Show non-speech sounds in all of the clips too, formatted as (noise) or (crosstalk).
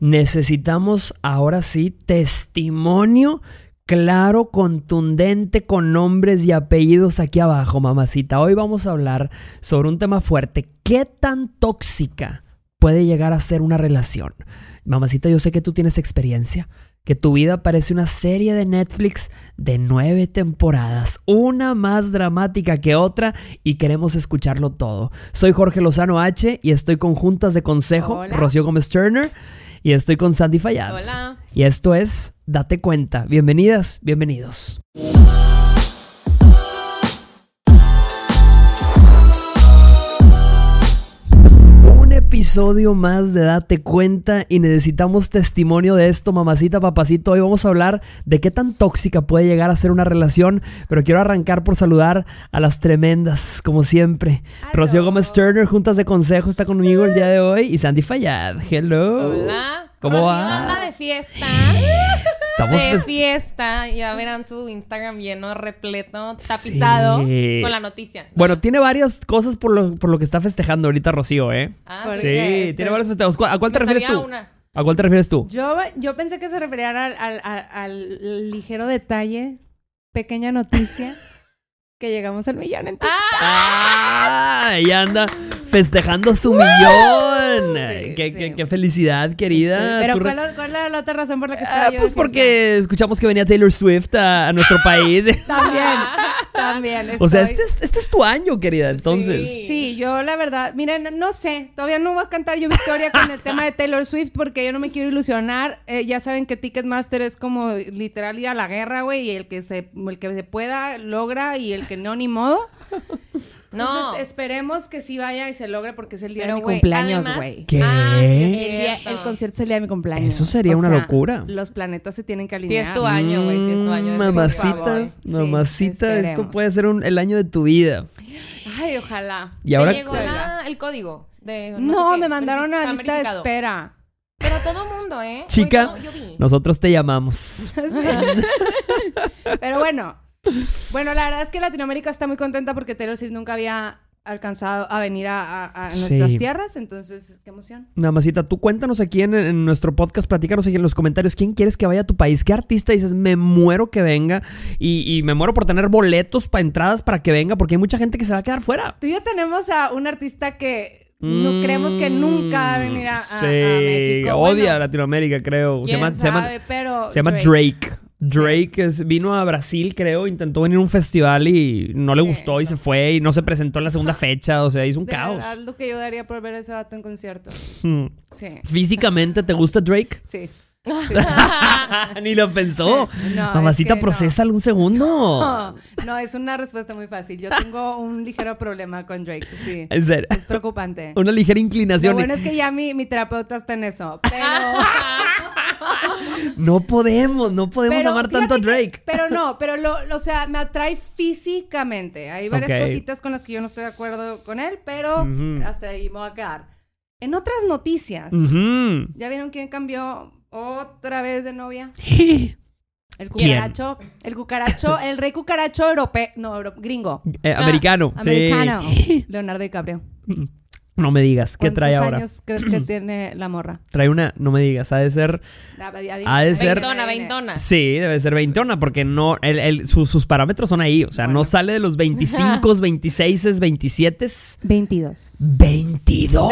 Necesitamos ahora sí testimonio claro, contundente, con nombres y apellidos aquí abajo, mamacita. Hoy vamos a hablar sobre un tema fuerte. ¿Qué tan tóxica puede llegar a ser una relación? Mamacita, yo sé que tú tienes experiencia, que tu vida parece una serie de Netflix de nueve temporadas, una más dramática que otra y queremos escucharlo todo. Soy Jorge Lozano H y estoy con Juntas de Consejo, Hola. Rocío Gómez Turner y estoy con Sandy Fallad. Hola. Y esto es Date Cuenta. Bienvenidas, bienvenidos. Episodio más de Date Cuenta y necesitamos testimonio de esto, mamacita, papacito. Hoy vamos a hablar de qué tan tóxica puede llegar a ser una relación, pero quiero arrancar por saludar a las tremendas, como siempre. Rocío Gómez Turner, Juntas de Consejo, está conmigo el día de hoy y Sandy Fallad. Hello. Hola. ¿Cómo Rocío va? anda de fiesta. (laughs) Estamos de fiesta. Ya verán su Instagram lleno, repleto, tapizado Sí. con la noticia. Bueno, tiene varias cosas por lo, por lo que está festejando ahorita Rocío, ¿eh? Ah, ¿Por Sí? Este- tiene varios festejos. ¿Cu- ¿A cuál te me refieres sabía tú? una. ¿A cuál te refieres tú? Yo, yo pensé que se referían al, al- al- al ligero detalle, pequeña noticia, (laughs) que llegamos al millón en TikTok. ¡Ah! ¡Ah! Ella anda festejando su millón. Sí, qué, sí. qué- qué felicidad, querida. Pero ¿cuál, cuál era la otra razón por la que Ah, estaba yo de pues porque escuchamos que venía Taylor Swift a, a nuestro (laughs) país. También, también. o sea, este es, este es tu año, querida. Entonces, Sí. Sí, yo la verdad, miren, no sé, todavía no voy a cantar yo victoria con el tema de Taylor Swift porque yo no me quiero ilusionar. Eh, ya saben que Ticketmaster es como literal ir a la guerra, güey, y el que se el que se pueda logra y el que no ni modo. No. Entonces esperemos que sí vaya y se logre porque es el día Pero, de mi cumpleaños, güey. ¿Qué? Ah, El, día- cierto. el concierto es el día de mi cumpleaños. Eso sería una locura. Los planetas se tienen que alinear. es tu año, güey. Sí, es tu año. Mamacita, favor. Sí, mamacita, esto puede ser un- el año de tu vida. Ay, ojalá. Y ahora ¿Te llegó la- el código? De, No, sé qué, me mandaron a lista de espera. Pero todo mundo, ¿eh? Chica, Oye, no, yo vi. nosotros te llamamos. (laughs) Pero bueno, bueno, la verdad es que Latinoamérica está muy contenta porque Taylor Swift nunca había alcanzado a venir a, a- a nuestras Sí. tierras, entonces, qué emoción. Mamacita, tú cuéntanos aquí en, en nuestro podcast, platícanos aquí en los comentarios quién quieres que vaya a tu país, qué artista dices, me muero que venga y, y me muero por tener boletos para entradas para que venga porque hay mucha gente que se va a quedar fuera. Tú y yo tenemos a un artista que no Mm, creemos que nunca va a venir a, a- a sí, odia Latinoamérica, creo. Se ¿Quién llama, se llama- sabe, pero se llama Drake. Drake es- vino a Brasil, creo, intentó venir a un festival y no le Sí, gustó y se fue y no se presentó en la segunda (laughs) fecha, o sea, hizo un De caos. verdad, lo que yo daría por ver a ese vato en concierto. Hmm. Sí. Físicamente, ¿te gusta Drake? Sí. (laughs) Ni lo pensó. No, Mamacita, es que procesa algún segundo. No, no, es una respuesta muy fácil. Yo tengo un ligero problema con Drake, sí. En serio. Es preocupante. Una ligera Lo inclinación. bueno es que ya mi, mi terapeuta está en eso. Pero, (laughs) No podemos, no podemos pero amar tanto a que- Drake. pero no, pero lo, lo- o sea, me atrae físicamente. Hay varias cositas con las que yo no estoy de acuerdo con él, pero hasta ahí me voy a quedar. En otras noticias. ¿ya vieron quién cambió otra vez de novia? (laughs) El ¿Quién? cucaracho, el cucaracho, (laughs) el rey cucaracho europeo, no, euro- gringo, Eh, americano. sí. americano, Leonardo DiCaprio. (laughs) No me digas, ¿qué trae ¿Cuántos ahora? años crees que (clears throat) tiene la morra? Trae una, no me digas, ha de ser. Ha de ser- Veintona, veintona. Sí, debe ser veintona, porque no, el, el- su- sus parámetros son ahí. O sea, no Bueno. sale de los 25, 26, 27. 22. 22.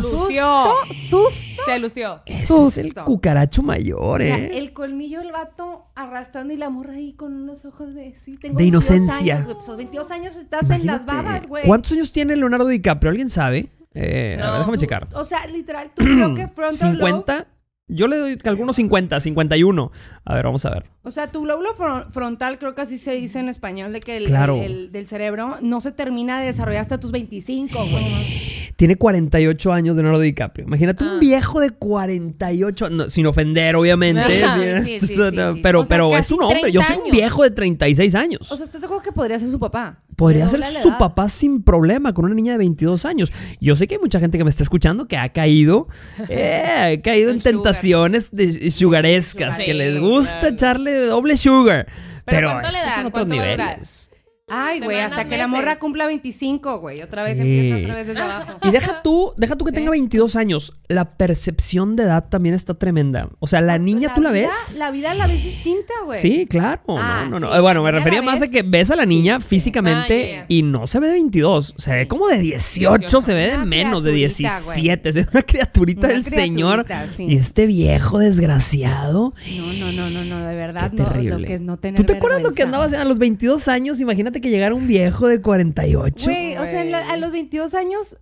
Se lució. Susto. Se lució. Ese es el Susto. cucaracho mayor, O sea, ¿eh? el colmillo del vato arrastrando y la morra ahí con unos ojos de... Sí, tengo De 22 inocencia. años. Pues a los 22 años estás en las Imagínate. babas, güey. ¿Cuántos años tiene Leonardo DiCaprio? ¿Alguien sabe? Eh, a ver, No, déjame Tú- checar. O sea, literal, tú creo que frontal lobe... 50. Yo le doy algunos 50, 51. A ver, vamos a ver. O sea, tu lóbulo fron- frontal, creo que así se dice en español, de que el, Claro. el- el del cerebro no se termina de desarrollar hasta tus 25, güey. Tiene 48 años Leonardo DiCaprio. Imagínate Ah. un viejo de 48, no, sin ofender, obviamente. Ajá, sí, sí, sí. (laughs) Pero, sea, pero es un hombre. Yo soy 30 un viejo de 36 años. O sea, ¿estás de acuerdo que podría ser su papá? Podría ser su edad. papá sin problema con una niña de 22 años. Yo sé que hay mucha gente que me está escuchando que ha caído, (laughs) eh, ha caído en sugar. tentaciones de sugarescas, que les gusta claro. echarle doble sugar. Pero, ¿cuánto le estos son otros niveles. Ay, güey, hasta que la morra cumpla 25, güey. Otra vez Sí. empieza otra vez desde abajo. Y deja tú, deja tú que tenga 22 años. La percepción de edad también está tremenda. O sea, la niña, ¿tú la vida- ves? La vida la ves distinta, güey. Sí, claro. Ah, no, no, no. sí, Eh, Bueno, me refería más a que ves a la niña físicamente Ah, yeah. y no se ve de 22. Se ve como de 18, se ve de Una menos, de criaturita, 17. Se ve una criaturita Una del señor. criaturita. Y este viejo desgraciado. No, no, no, no, no, de verdad, Qué no, terrible. lo que es no tener ¿Tú te acuerdas lo que andabas a los 22 años? Imagínate que llegara un viejo de 48. Güey, o sea, en la- a los 22 años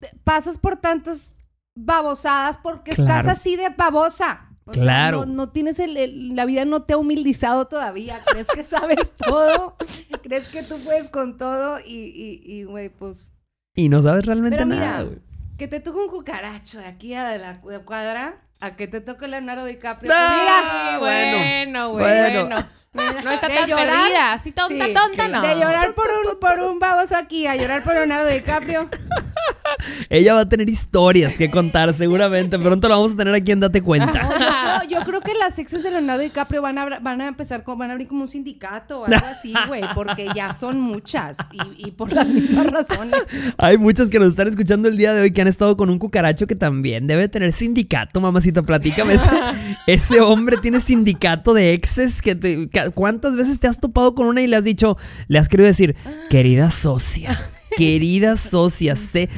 te- pasas por tantas babosadas porque Claro. estás así de babosa. O Claro. sea, no, no tienes el, el- la vida no te ha humildizado todavía. Crees que sabes (laughs) todo. Crees que tú puedes con todo y, y, y, güey, pues... Y no sabes realmente Pero nada. mira, güey. que te toque un cucaracho de aquí a la cuadra, a que te toque Leonardo DiCaprio. Ah, Mira, bueno, güey, bueno. bueno. (laughs) No está De tan llorar, perdida. Así tonta, Sí, tonta, no. De llorar por un, por un baboso aquí a llorar por Leonardo DiCaprio. Ella va a tener historias que contar seguramente. Pronto la vamos a tener aquí en Date Cuenta. (laughs) No, yo, creo, que las exes de Leonardo DiCaprio van a, van a empezar, con, van a abrir como un sindicato o algo así, güey, porque ya son muchas y, y por las mismas razones. Hay muchos que nos están escuchando el día de hoy que han estado con un cucaracho que también debe tener sindicato, mamacita. Platícame. Ese, (laughs) ese hombre tiene sindicato de exes. Que te- que- ¿Cuántas veces te has topado con una y le has dicho, le has querido decir, querida socia, querida socia, sé.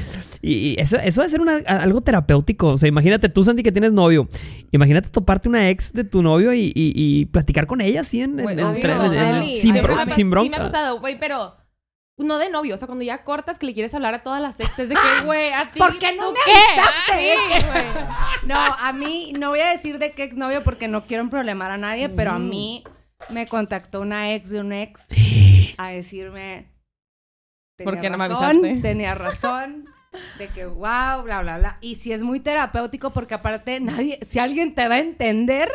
Y, y eso, eso debe ser una- algo terapéutico. O sea, imagínate tú, Santi, que tienes novio. Imagínate toparte una ex de tu novio y, y- y platicar con ella así en, en- en- en- sin, bro- sin Sí me ha bronca. pasado, güey, pero no de novio. O sea, cuando ya cortas que le quieres hablar a todas las exes de que, (laughs) güey, a ti. ¿Por qué no ¿tú me qué? avisaste? Ah. No, a mí, no voy a decir de qué exnovio porque no quiero problemar a nadie, pero a mí me contactó una ex de un ex (gasps) a decirme... ¿Por tenía qué no me razón, avisaste? Tenía razón. De que wow, bla, bla, bla. Y si es muy terapéutico porque aparte nadie, si alguien te va a entender,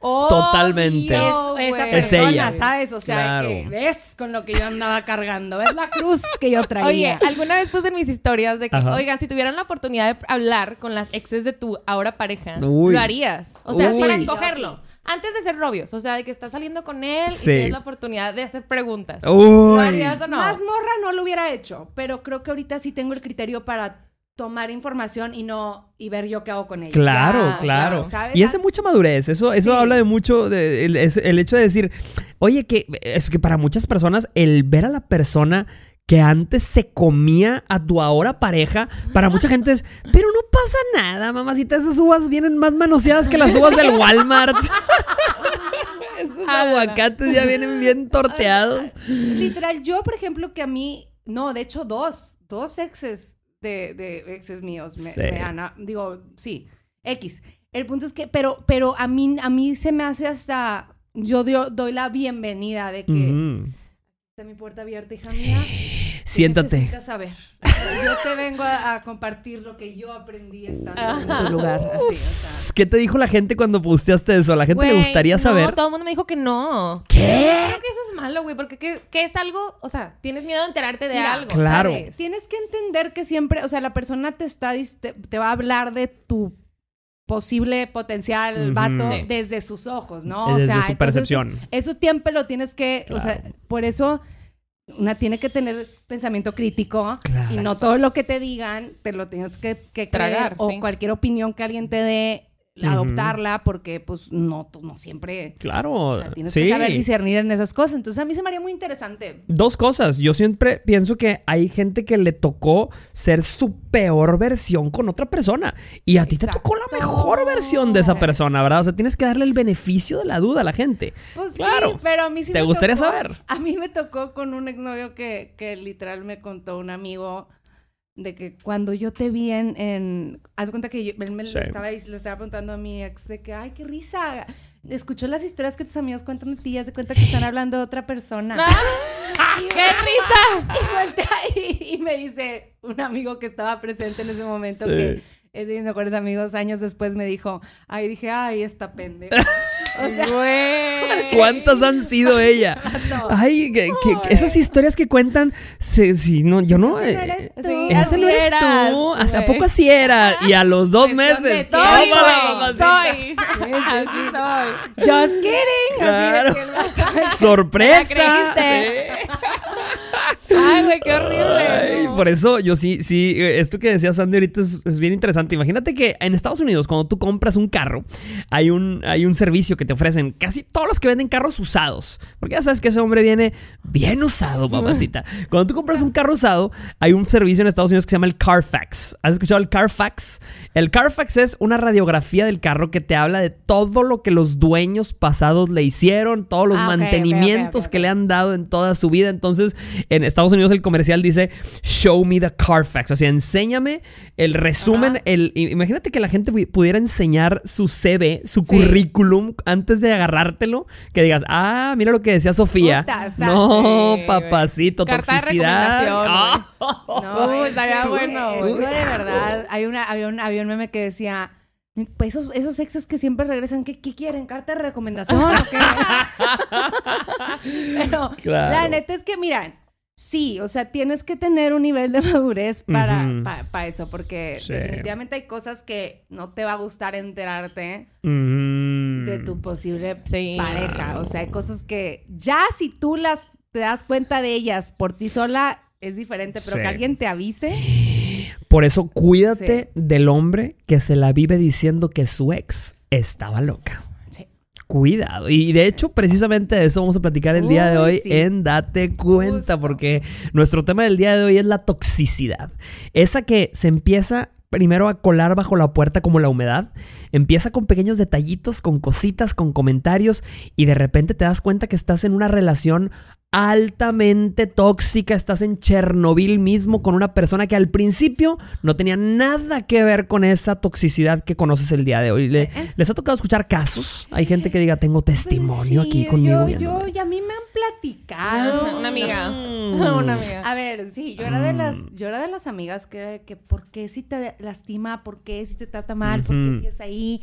Totalmente. es Obvio, esa. Es persona, ella. ¿sabes? O sea, Claro. que ves con lo que yo andaba cargando, ves la cruz que yo Oye, traía. alguna vez puse en mis historias de que, Ajá. oigan, si tuvieran la oportunidad de hablar con las exes de tu ahora pareja, Uy. lo harías. O sea, Uy. para escogerlo. Antes de ser novios, o sea, de que estás saliendo con él Sí. y tienes la oportunidad de hacer preguntas. ¿Lo harías o no? Más morra no lo hubiera hecho, pero creo que ahorita sí tengo el criterio para tomar información y no y ver yo qué hago con ella. Claro, Ya, o sea, claro. ¿sabes? Y es de mucha madurez. Eso, eso Sí. habla de mucho. De, el, el hecho de decir, oye, que es que para muchas personas, el ver a la persona que antes se comía a tu ahora pareja, para mucha (laughs) gente es, pero no pasa nada, mamacita. Esas uvas vienen más manoseadas que las uvas del Walmart. (laughs) Esos Ala. aguacates ya vienen bien torteados. Literal, yo, por ejemplo, que a mí, no, de hecho, dos, dos exes de, de exes míos me, Sí. me han, digo, sí, X. El punto es que, pero, pero a mí, a mí se me hace hasta, yo dio- doy la bienvenida de que Ujú. está mi puerta abierta, hija mía. ¿Qué Siéntate. necesitas saber? Yo te vengo a, a compartir lo que yo aprendí estando en tu lugar, así, o sea. ¿Qué te dijo la gente cuando posteaste eso? A la gente le gustaría saber. No, todo el mundo me dijo que no. ¿Qué? Creo que eso es malo, güey, porque ¿qué, qué es algo? O sea, tienes miedo de enterarte de Mira, algo. claro. ¿sabes? Tienes que entender que siempre, o sea, la persona te está te, te va a hablar de tu posible potencial Ujú. vato Sí. desde sus ojos, ¿no? Desde o sea, su entonces, percepción. Eso siempre lo tienes que, o sea, por eso una tiene que tener pensamiento crítico Claro. y no todo lo que te digan te lo tienes que, que Tragar, creer o sí. cualquier opinión que alguien te dé Adoptarla porque pues no, tú no siempre, Claro. o sea, tienes sí. que saber discernir en esas cosas. Entonces a mí se me haría muy interesante. Dos cosas. Yo siempre pienso que hay gente que le tocó ser su peor versión con otra persona. Y a ti te tocó la mejor versión de esa persona, ¿verdad? O sea, tienes que darle el beneficio de la duda a la gente. Pues Claro. sí, pero a mí sí ¿Te me gustaría tocó- saber? A mí me tocó con un exnovio que, que literal me contó un amigo de que cuando yo te vi en... en haz cuenta que yo, él me Sí. le, estaba, le estaba preguntando a mi ex de que, ay, qué risa. Escuchó las historias que tus amigos cuentan de ti y haz de cuenta que están hablando de otra persona. (laughs) ¡Ah! ¡Qué (laughs) risa! Y, voltea y, y me dice un amigo que estaba presente en ese momento Sí. que es de mis mejores amigos, años después me dijo, ay, dije, ay, esta pendeja. (laughs) o sea, (laughs) Güey. ¿Cuántas han sido ella? (laughs) no. Ay, que, que- que esas historias que cuentan, se- si no, yo no. Ese no eh, eres tú. Sí, Ese así no eres eras, tú. ¿Hasta güey. poco así era? Y a los dos Pues, ¿dónde meses. soy, Soy, tómala, güey. mamacita. Soy. (laughs) Así soy. Just kidding. Claro. Así de que- Sorpresa. ¿La creíste? Eh. Ay, güey, qué horrible. Ay, no. por eso yo sí, sí, eh, esto que decía Sandy ahorita es, es bien interesante. Imagínate que en Estados Unidos, cuando tú compras un carro, hay un, hay un servicio que te ofrecen casi todos los que venden carros usados. Porque ya sabes que ese hombre viene bien usado, mamacita. Cuando tú compras un carro usado, hay un servicio en Estados Unidos que se llama el Carfax. ¿Has escuchado el Carfax? El Carfax es una radiografía del carro que te habla de todo lo que los dueños pasados le hicieron, todos los Ah, mantenimientos que le han dado en toda su vida. Entonces, en Estados Unidos el comercial dice, show me the Carfax. O sea, enséñame el resumen. El, imagínate que la gente pu- pudiera enseñar su CV, su Sí. currículum, antes de agarrártelo. Que digas, ah, mira lo que decía Sofía. Puta, está- no, Sí, papacito, Carta de toxicidad. recomendación, Ah. (laughs) No, estaría bueno, es de verdad, hay una, había, un, había un meme que decía, pues esos, esos exes que siempre regresan, ¿qué, qué quieren? ¿Carta de recomendación o qué? (laughs) Pero Claro. la neta es que, miran, sí, o sea, tienes que tener un nivel de (laughs) madurez para, Ujú. pa- pa eso, porque Sí. definitivamente hay cosas que no te va a gustar enterarte Mm. de tu posible Sí. pareja. O sea, hay cosas que ya si tú las te das cuenta de ellas por ti sola es diferente, pero Sí. que alguien te avise. Por eso cuídate Sí. del hombre que se la vive diciendo que su ex estaba loca. Sí. Cuidado. Y de hecho, precisamente de eso vamos a platicar el día de hoy sí. en Date Cuenta, Justo. porque nuestro tema del día de hoy es la toxicidad. Esa que se empieza primero a colar bajo la puerta como la humedad. Empieza con pequeños detallitos, con cositas, con comentarios y de repente te das cuenta que estás en una relación altamente tóxica, estás en Chernobyl mismo con una persona que al principio no tenía nada que ver con esa toxicidad que conoces el día de hoy. Le- ¿Les ha tocado escuchar casos? Hay gente que diga, tengo testimonio sí, aquí conmigo. Yo, y yo, y a mí me han platicado. Una amiga. Mm. (laughs) Una amiga. A ver, sí, yo era de las, Mm. yo era de las amigas que era de que por qué si te lastima, por qué si te trata mal, por qué si es ahí,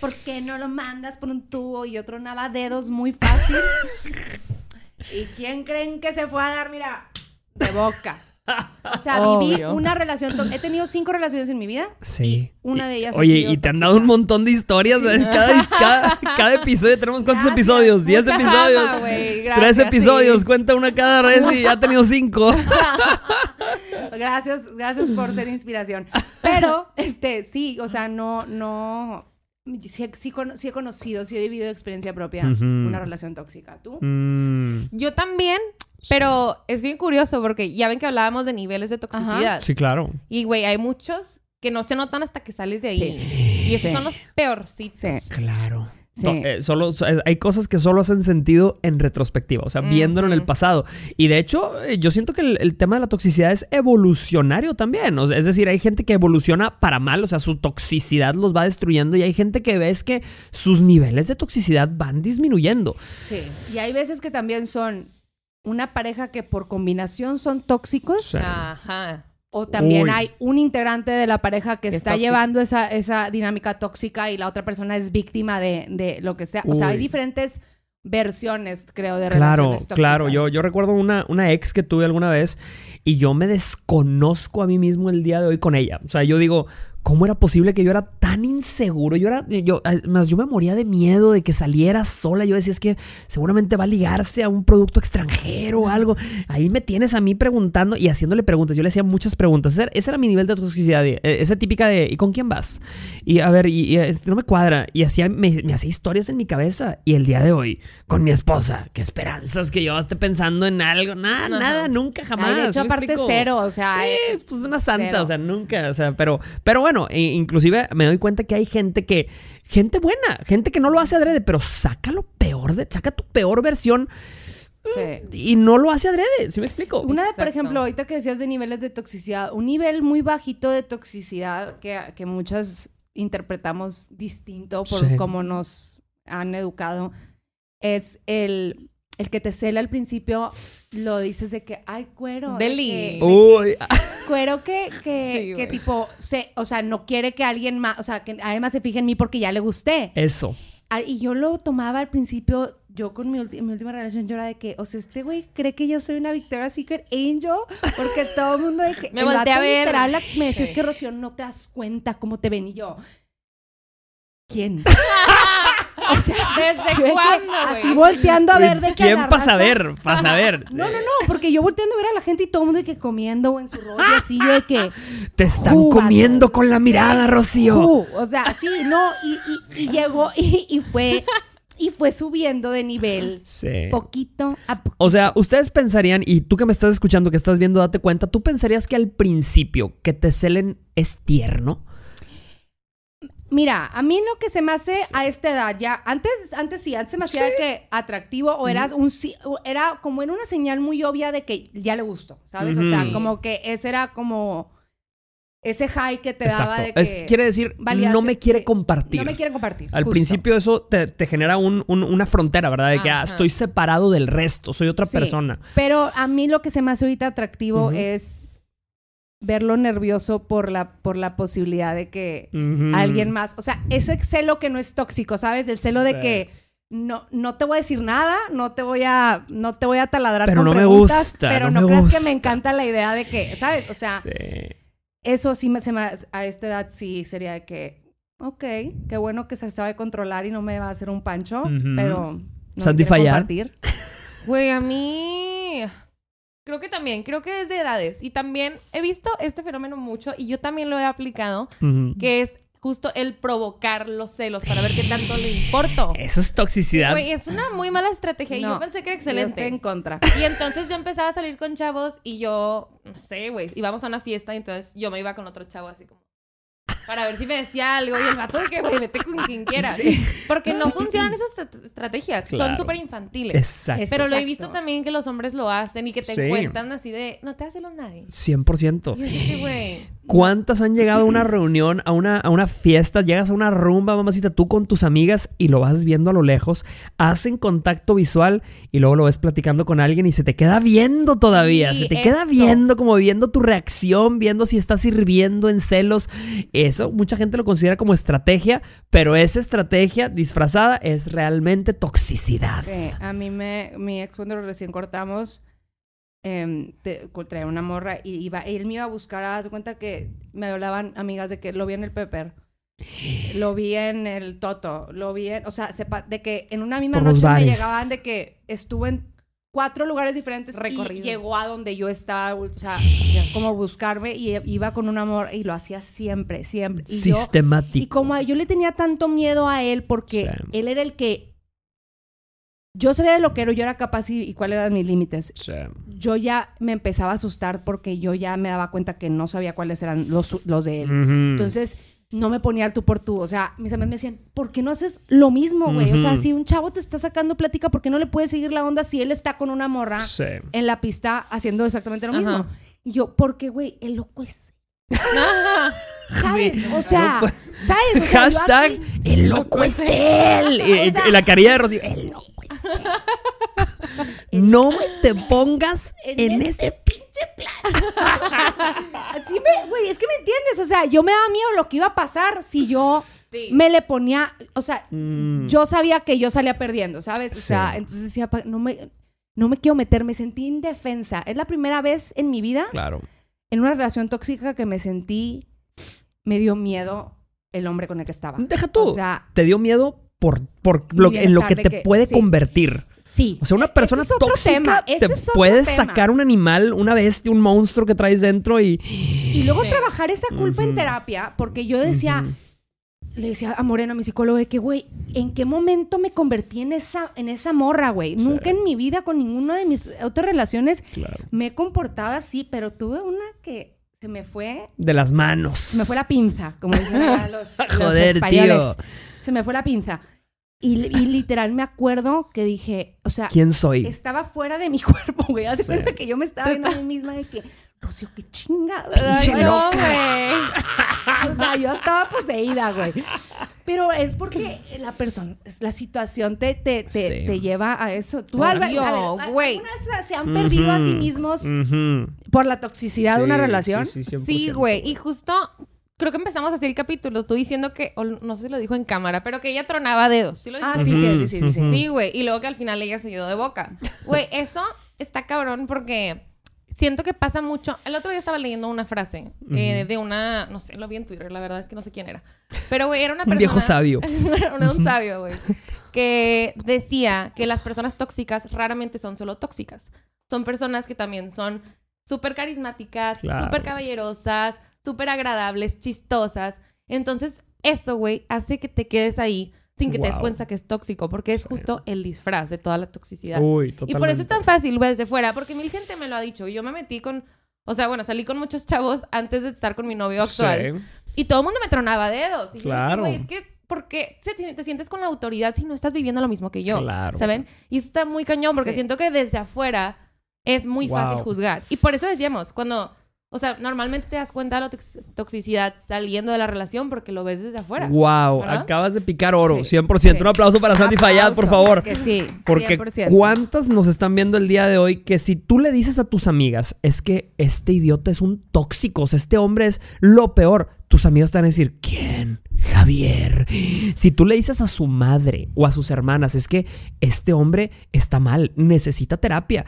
por qué no lo mandas por un tubo y otro nava dedos muy fácil. (laughs) ¿Y quién creen que se fue a dar, mira, de boca? O sea, (laughs) viví Obvio. una relación, he tenido cinco relaciones en mi vida. Sí. Y una de ellas ha Oye, sido y te han dado un montón de historias. ¿eh? Cada, cada, cada episodio tenemos cuántos Gracias. episodios? ¿Diez Mucha episodios? fama, güey. Tres episodios, cuenta una cada vez y ya ha tenido cinco. (laughs) Gracias, gracias por ser inspiración. Pero, este, sí, o sea, no, no. Sí, sí he conocido, sí he vivido de experiencia propia una relación tóxica. ¿Tú? Mm, Yo también, pero es bien curioso porque ya ven que hablábamos de niveles de toxicidad. sí, claro. Y, güey, hay muchos que no se notan hasta que sales de ahí. Y esos Sí. son los peorcitos. Sí. Claro. Sí. Eh, solo, so- eh, hay cosas que solo hacen sentido en retrospectiva, o sea, viéndolo en el pasado. Y de hecho, eh, yo siento que el, el tema de la toxicidad es evolucionario también. o sea, es decir, hay gente que evoluciona para mal, o sea, su toxicidad los va destruyendo y hay gente que ves que sus niveles de toxicidad van disminuyendo. Sí. Y hay veces que también son una pareja que por combinación son tóxicos. Sí. Ajá. O también Uy. hay un integrante de la pareja que Que es está tóxico. llevando esa, esa dinámica tóxica y la otra persona es víctima de, de lo que sea. O sea, hay diferentes versiones, creo, de Claro, relaciones tóxicas. claro. Yo, yo recuerdo una, una ex que tuve alguna vez y yo me desconozco a mí mismo el día de hoy con ella. O sea, yo digo, ¿cómo era posible que yo era tan inseguro? Yo era, yo, más yo me moría de miedo de que saliera sola. Yo decía, es que seguramente va a ligarse a un producto extranjero o algo. Ahí me tienes a mí preguntando y haciéndole preguntas. Yo le hacía muchas preguntas. Ese era, ese era mi nivel de toxicidad. eh, Esa típica de, ¿y con quién vas? Y a ver, y, y, no me cuadra. Y hacía, me, me hacía historias en mi cabeza. Y el día de hoy, con mi esposa, qué esperanzas que yo esté pensando en algo. Nada, Ajá. nada, nunca, jamás. Ay, de ¿sí hecho, aparte explico? cero, o sea, Sí, es pues una santa, cero. o sea, nunca, o sea, pero, pero bueno, e- inclusive me doy cuenta que hay gente que, gente buena, gente que no lo hace adrede, pero saca lo peor de, saca tu peor versión Sí. y no lo hace adrede, ¿sí me explico? Una de, por Exacto. ejemplo, ahorita que decías de niveles de toxicidad, un nivel muy bajito de toxicidad que, que muchas interpretamos distinto por Sí. cómo nos han educado es el, el que te cela al principio, lo dices de que, ay, cuero. de Deli. que- Uy, cuero que, que, (laughs) Sí, que tipo, se, o sea, no quiere que alguien más, o sea, que además se fije en mí porque ya le gusté. eso. Ah, Y yo lo tomaba al principio, yo con mi, mi última relación, yo era de que, o sea, este güey cree que yo soy una Victoria's Secret Angel, porque todo el mundo de que... (laughs) Me volteé a ver. literal la- me decía, es que Rocío, no te das cuenta cómo te ven, y yo... ¿Quién? (laughs) (laughs) o sea, ¿Desde güey? Así volteando a ver de que a ¿Quién la para raza- saber? Para saber. No, no, no, porque yo volteando a ver a la gente y todo el mundo de que comiendo o en su rollo así, yo de que... (laughs) Te estánJú, comiendo con la mirada, Rocío. Uh, o sea, sí, no, y, y- y llegó y, y fue y fue subiendo de nivel Sí. poquito a poquito. O sea, ustedes pensarían, y tú que me estás escuchando, que estás viendo, date cuenta, tú pensarías que al principio que te celen es tierno. Mira, a mí lo que se me hace a esta edad ya, antes, antes sí, antes se me hacía de que atractivo o eras un sí- era como en una señal muy obvia de que ya le gustó, ¿sabes? O sea, como que ese era como ese high que te daba de que Es- quiere decir, no me quiere sí, compartir. no me quiere compartir. Al justo. principio eso te, te genera un- un- una frontera, ¿verdad? De que ah, estoy separado del resto, soy otra Sí. persona. Pero a mí lo que se me hace ahorita atractivo es verlo nervioso por la, por la posibilidad de que alguien más, o sea, ese celo que no es tóxico, ¿sabes? El celo de Sí. que no, no te voy a decir nada, no te voy a, no te voy a taladrar Pero con no me gusta, pero no no, me creas que me encanta la idea de que, ¿sabes? O sea, Sí. eso sí me, se me- a esta edad sí sería de que, ok, qué bueno que se sabe controlar y no me va a hacer un pancho, Ujú. pero no compartir. Güey, a mí. Creo que también, creo que desde edades. Y también he visto este fenómeno mucho y yo también lo he aplicado, que es justo el provocar los celos para ver qué tanto le importo. Eso es toxicidad. Güey, es una muy mala estrategia y yo pensé que era Yo estoy en excelente. contra. Y entonces yo empezaba a salir con chavos y yo, no sé, güey, íbamos a una fiesta y entonces yo me iba con otro chavo así como para ver si me decía algo y el vato de que, güey, vete con quien quieras. Porque no funcionan esas estra- estrategias, Claro. son súper infantiles. Exacto. Pero lo he visto también que los hombres lo hacen y que te Sí. cuentan así de, no te hace los nadie. 100%. Y así que, güey, ¿Cuántas han llegado a una reunión, a una, a una fiesta, llegas a una rumba, mamacita, tú con tus amigas y lo vas viendo a lo lejos, hacen contacto visual y luego lo ves platicando con alguien y se te queda viendo todavía, Sí, se te queda viendo, como viendo tu reacción, viendo si estás hirviendo en celos. Eso mucha gente lo considera como estrategia, pero esa estrategia disfrazada es realmente toxicidad. Sí, a mí me, mi ex cuando recién cortamos, te- co- traía una morra y iba, él me iba a buscar, haz de cuenta que me hablaban amigas de que lo vi en el Pepper, lo vi en el Toto, lo vi en, o sea, sepa, de que en una misma Por noche me llegaban de que estuve en cuatro lugares diferentes Recorrido. y llegó a donde yo estaba, o sea, (sighs) como buscarme y iba con un amor y lo hacía siempre, siempre. Y yo, Sistemático. y como yo le tenía tanto miedo a él porque Sí. él era el que yo sabía de lo que era, yo era capaz y, y cuáles eran mis límites. Sí. Yo ya me empezaba a asustar porque yo ya me daba cuenta que no sabía cuáles eran los, los de él. Entonces, no me ponía al tú por tú. O sea, mis amigos me decían, ¿por qué no haces lo mismo, güey? O sea, si un chavo te está sacando plática, ¿por qué no le puedes seguir la onda si él está con una morra Sí. en la pista haciendo exactamente lo Ajá. mismo? Y yo, porque, güey, el loco es... (laughs) ¿Sabes? O sea, Loco. ¿sabes? O sea, yo Hashtag, así- el loco es él. (laughs) Y, O sea- y la carilla de Rocío, el loco es (laughs) él. No te pongas en, ese pinche plan. (laughs) Así me, güey, es que me entiendes. O sea, yo me daba miedo lo que iba a pasar si yo Sí. me le ponía, o sea, Mm. yo sabía que yo salía perdiendo, ¿sabes? O sea, entonces decía, no me, no me quiero meter, me sentí indefensa. Es la primera vez en mi vida, Claro. en una relación tóxica, que me sentí, me dio miedo el hombre con el que estaba. Deja tú. O sea, te dio miedo por, por lo- en lo que te que- puede sí. convertir. Sí. O sea, una persona ese es otro tóxica tema, te ese es otro puede tema. sacar un animal, una bestia, un monstruo que traes dentro y... Y luego Sí. trabajar esa culpa en Ujú. terapia, porque yo decía, le decía a Moreno, a mi psicólogo, de que, güey, ¿en qué momento me convertí en esa, en esa morra, güey? Sí. Nunca en mi vida con ninguna de mis otras relaciones Claro. me he comportado así, pero tuve una que se me fue, De las manos. se me fue la pinza, como dicen los, (laughs) los Joder, españoles. tío. Se me fue la pinza. Y, y literal me acuerdo que dije, o sea, ¿Quién soy? estaba fuera de mi (laughs) cuerpo, güey. Hace Sí. cuenta que yo me estaba viendo a mí misma de que, Rocío, qué chingada. Pinche Ay, No, loca. güey. o sea, yo estaba poseída, güey. Pero es porque la persona, la situación te, te, te, Sí. te lleva a eso. Tú, Álvaro, ver, güey. ¿algunas se han perdido a sí mismos por la toxicidad de una relación? Sí, sí, 100%. Sí, güey. Y justo creo que empezamos así el capítulo, tú diciendo que, o no sé si lo dijo en cámara, pero que ella tronaba dedos. ¿Sí lo Ah, sí, sí, sí, sí, sí. Sí, güey. Y luego que al final ella se dio de boca. Güey, (laughs) eso está cabrón porque siento que pasa mucho. El otro día estaba leyendo una frase eh, de una, no sé, lo vi en Twitter, la verdad es que no sé quién era. Pero, güey, era una persona. Un viejo sabio. (laughs) era un sabio, güey. Que decía que las personas tóxicas raramente son solo tóxicas. Son personas que también son súper carismáticas, Claro. súper caballerosas, súper agradables, chistosas. Entonces, eso, güey, hace que te quedes ahí sin que te des cuenta que es tóxico, porque es justo el disfraz de toda la toxicidad. Uy, Y por eso es tan fácil, güey, desde fuera, porque mil gente me lo ha dicho. Y yo me metí con, o sea, bueno, salí con muchos chavos antes de estar con mi novio actual. Sí. Y todo el mundo me tronaba dedos. Y yo, Claro. güey, es que, ¿por qué se- te, sientes con la autoridad si no estás viviendo lo mismo que yo? Claro. ¿Saben? Y eso está muy cañón, porque Sí. siento que desde afuera es muy fácil juzgar. Y por eso decíamos, cuando, o sea, normalmente te das cuenta de la tox- toxicidad saliendo de la relación porque lo ves desde afuera. Wow, ¿Verdad? acabas de picar oro, Sí. 100%. Sí. Un aplauso para Sandy Fayad, por favor. Que sí, Porque 100%. ¿cuántas nos están viendo el día de hoy que si tú le dices a tus amigas es que este idiota es un tóxico, o sea, este hombre es lo peor, tus amigas te van a decir, ¿quién? Javier. Si tú le dices a su madre o a sus hermanas, es que este hombre está mal, necesita terapia.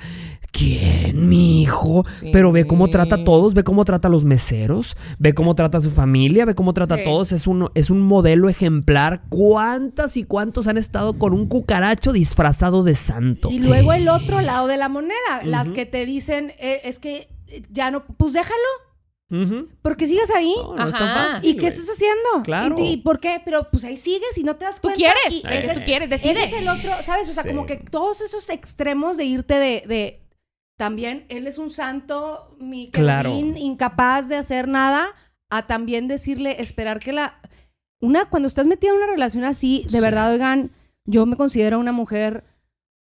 ¿Quién, mi hijo? Sí. Pero ve cómo trata a todos, ve cómo trata a los meseros, ve cómo trata a su familia, ve cómo trata Sí. a todos. Es un, es un modelo ejemplar. ¿Cuántas y cuántos han estado con un cucaracho disfrazado de santo? Y luego el otro lado de la moneda, las que te dicen, eh, es que ya no, pues déjalo, porque sigues ahí. No, no es tan Ajá. fácil, ¿Y qué estás haciendo? Claro. ¿Y, y por qué? Pero pues ahí sigues y no te das Tú cuenta. quieres, y Eh. ese es- tú quieres, Ese decides. es el otro, ¿sabes? O sea, Sí. como que todos esos extremos de irte de... de- también él es un santo, mi Claro. querubín, incapaz de hacer nada, a también decirle, esperar que la... Una, cuando estás metida en una relación así, de Sí. verdad, oigan, yo me considero una mujer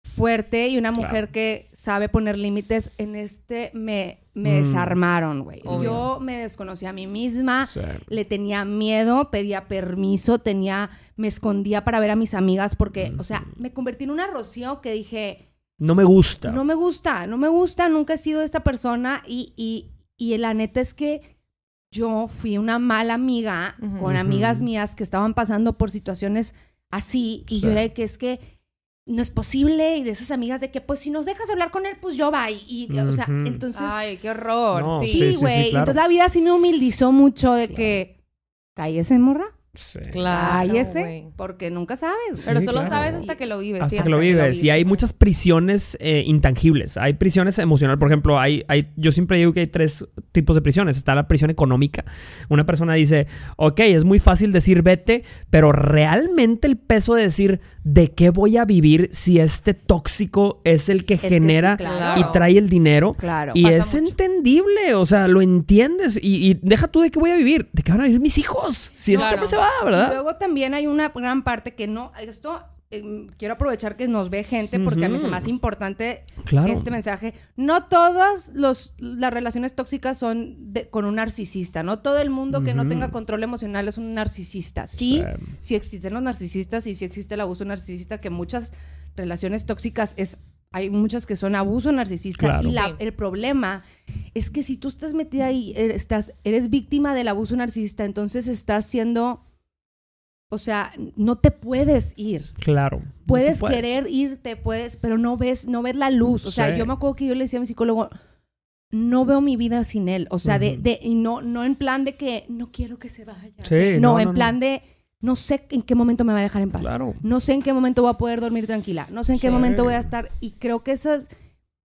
fuerte y una Claro. mujer que sabe poner límites. En este me, me Mm. desarmaron, güey. Yo me desconocí a mí misma Sí. le tenía miedo, pedía permiso, tenía, me escondía para ver a mis amigas porque, o sea, me convertí en una Rocío que dije, No me gusta. no me gusta, no me gusta, nunca he sido esta persona y, y, y la neta es que yo fui una mala amiga con amigas mías que estaban pasando por situaciones así y Sí. yo era de que es que no es posible y de esas amigas de que pues si nos dejas hablar con él pues yo va y, y, o sea, entonces Ay, qué horror. No, sí. sí, sí, sí, güey, claro. entonces la vida sí me humildizó mucho de que cállese morra. Sí. Claro, Cállese, porque nunca sabes. Sí, Pero solo claro. sabes hasta que lo vives. sí, Hasta que lo vives. Y hay muchas prisiones eh, intangibles. Hay prisiones emocionales. Por ejemplo, hay, hay, yo siempre digo que hay tres tipos de prisiones. Está la prisión económica. Una persona dice, ok, es muy fácil decir vete, pero realmente el peso de decir de qué voy a vivir si este tóxico es el que genera sí, claro. y trae el dinero. Claro. Y Pasa es mucho. entendible, o sea, lo entiendes. Y, y deja tú de qué voy a vivir. ¿De qué van a vivir mis hijos? Si este hombre se va, ¿verdad? Y luego también hay una gran parte que no, esto em, quiero aprovechar que nos ve gente porque a mí se me Ujú. hace importante Claro. este mensaje. No todas los, las relaciones tóxicas son de- con un narcisista, no todo el mundo que no tenga control emocional es un narcisista. Sí, Sí. sí existen los narcisistas y sí existe el abuso narcisista, que muchas relaciones tóxicas es hay muchas que son abuso narcisista Claro. y la- Sí. el problema es que si tú estás metida ahí, estás, eres víctima del abuso narcisista, entonces estás siendo, o sea, no te puedes ir. Claro. Puedes, querer irte, puedes, pero no ves, no ves la luz. O sea, Sí. yo me acuerdo que yo le decía a mi psicólogo, no veo mi vida sin él. O sea, de, de, y no, no en plan de que no quiero que se vaya. Sí, no, no, en no, plan de no sé en qué momento me va a dejar en paz. Claro. No sé en qué momento voy a poder dormir tranquila. No sé en qué momento voy a estar. Y creo que esas.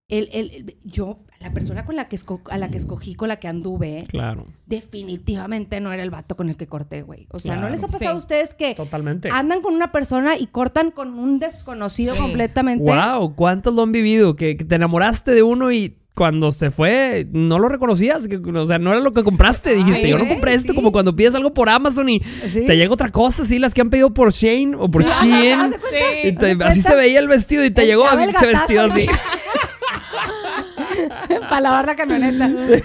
El, el- el- yo, la persona con la que esco- a la que escogí, con la que anduve, Claro. definitivamente no era el vato con el que corté, güey. O sea, ¿no les ha pasado Sí. a ustedes que Totalmente. andan con una persona y cortan con un desconocido Sí. completamente? Wow, ¿cuántos lo han vivido? Que, que te enamoraste de uno y cuando se fue no lo reconocías. que- o sea, no era lo que compraste. Dijiste, Ay, yo no compré esto sí. como cuando pides algo por Amazon y Sí. te llega otra cosa, así, las que han pedido por Shane o por Sí, Shein. (laughs) Y te- así se veía el vestido y te El llegó así, ese vestido ¿no? así. (laughs) Para lavar la camioneta. (laughs)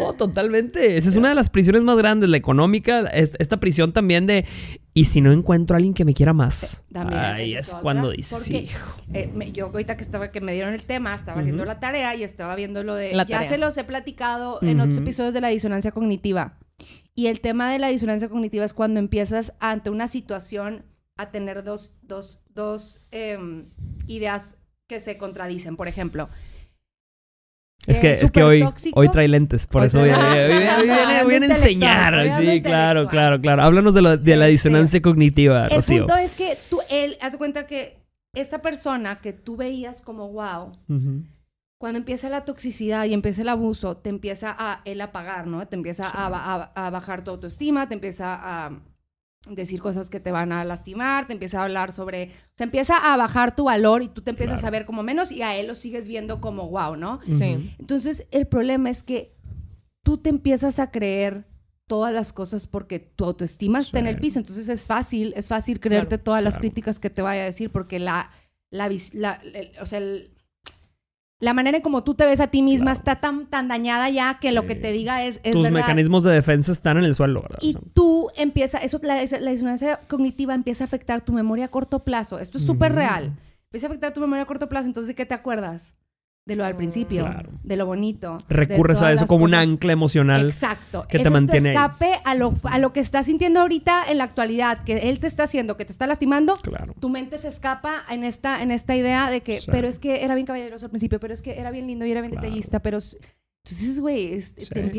No, totalmente. Esa es una de las prisiones más grandes, la económica. es- Esta prisión también de, ¿y si no encuentro a alguien que me quiera más? También, Ahí esa es otra, cuando dices, porque, hijo. eh, yo ahorita que estaba que me dieron el tema, estaba haciendo la tarea y estaba viendo lo de La ya tarea. se los he platicado en otros episodios de la disonancia cognitiva. Y el tema de la disonancia cognitiva es cuando empiezas ante una situación a tener dos, dos, dos em, ideas que se contradicen. Por ejemplo, Es eh, que, es que hoy, tóxico. hoy trae lentes, por Hoy eso viene a enseñar. Sí, claro, claro, claro. Háblanos de, lo- de la Este, disonancia cognitiva, El Rocío. punto es que tú, él, haz cuenta que esta persona que tú veías como wow, cuando empieza la toxicidad y empieza el abuso, te empieza a él a pagar, ¿no? Te empieza a, a- a bajar tu autoestima, te empieza a decir cosas que te van a lastimar, te empieza a hablar sobre, o sea, empieza a bajar tu valor y tú te empiezas Claro. a ver como menos y a él lo sigues viendo como wow, ¿no? Sí. Entonces, el problema es que tú te empiezas a creer todas las cosas porque tu autoestima está en el piso. Entonces, es fácil, es fácil creerte Claro, todas las críticas que te vaya a decir porque la, la, vis- la- el- o sea, el- la manera en como tú te ves a ti misma Claro. está tan, tan dañada ya que lo que te diga es, es Tus verdad. mecanismos de defensa están en el suelo, ¿verdad? Y tú empieza, eso, la, la disonancia cognitiva empieza a afectar tu memoria a corto plazo. Esto es súper real. Empieza a afectar tu memoria a corto plazo. Entonces, ¿de qué te acuerdas? De lo al principio, claro. de lo bonito. Recurres a eso como un ancla emocional. Exacto. que te es mantiene tu escape a lo, a lo que estás sintiendo ahorita en la actualidad, que él te está haciendo, que te está lastimando. Claro. Tu mente se escapa en esta, en esta idea de que, Sí. pero es que era bien caballeroso al principio, pero es que era bien lindo y era bien Claro. detallista, pero... Entonces, güey, Sí.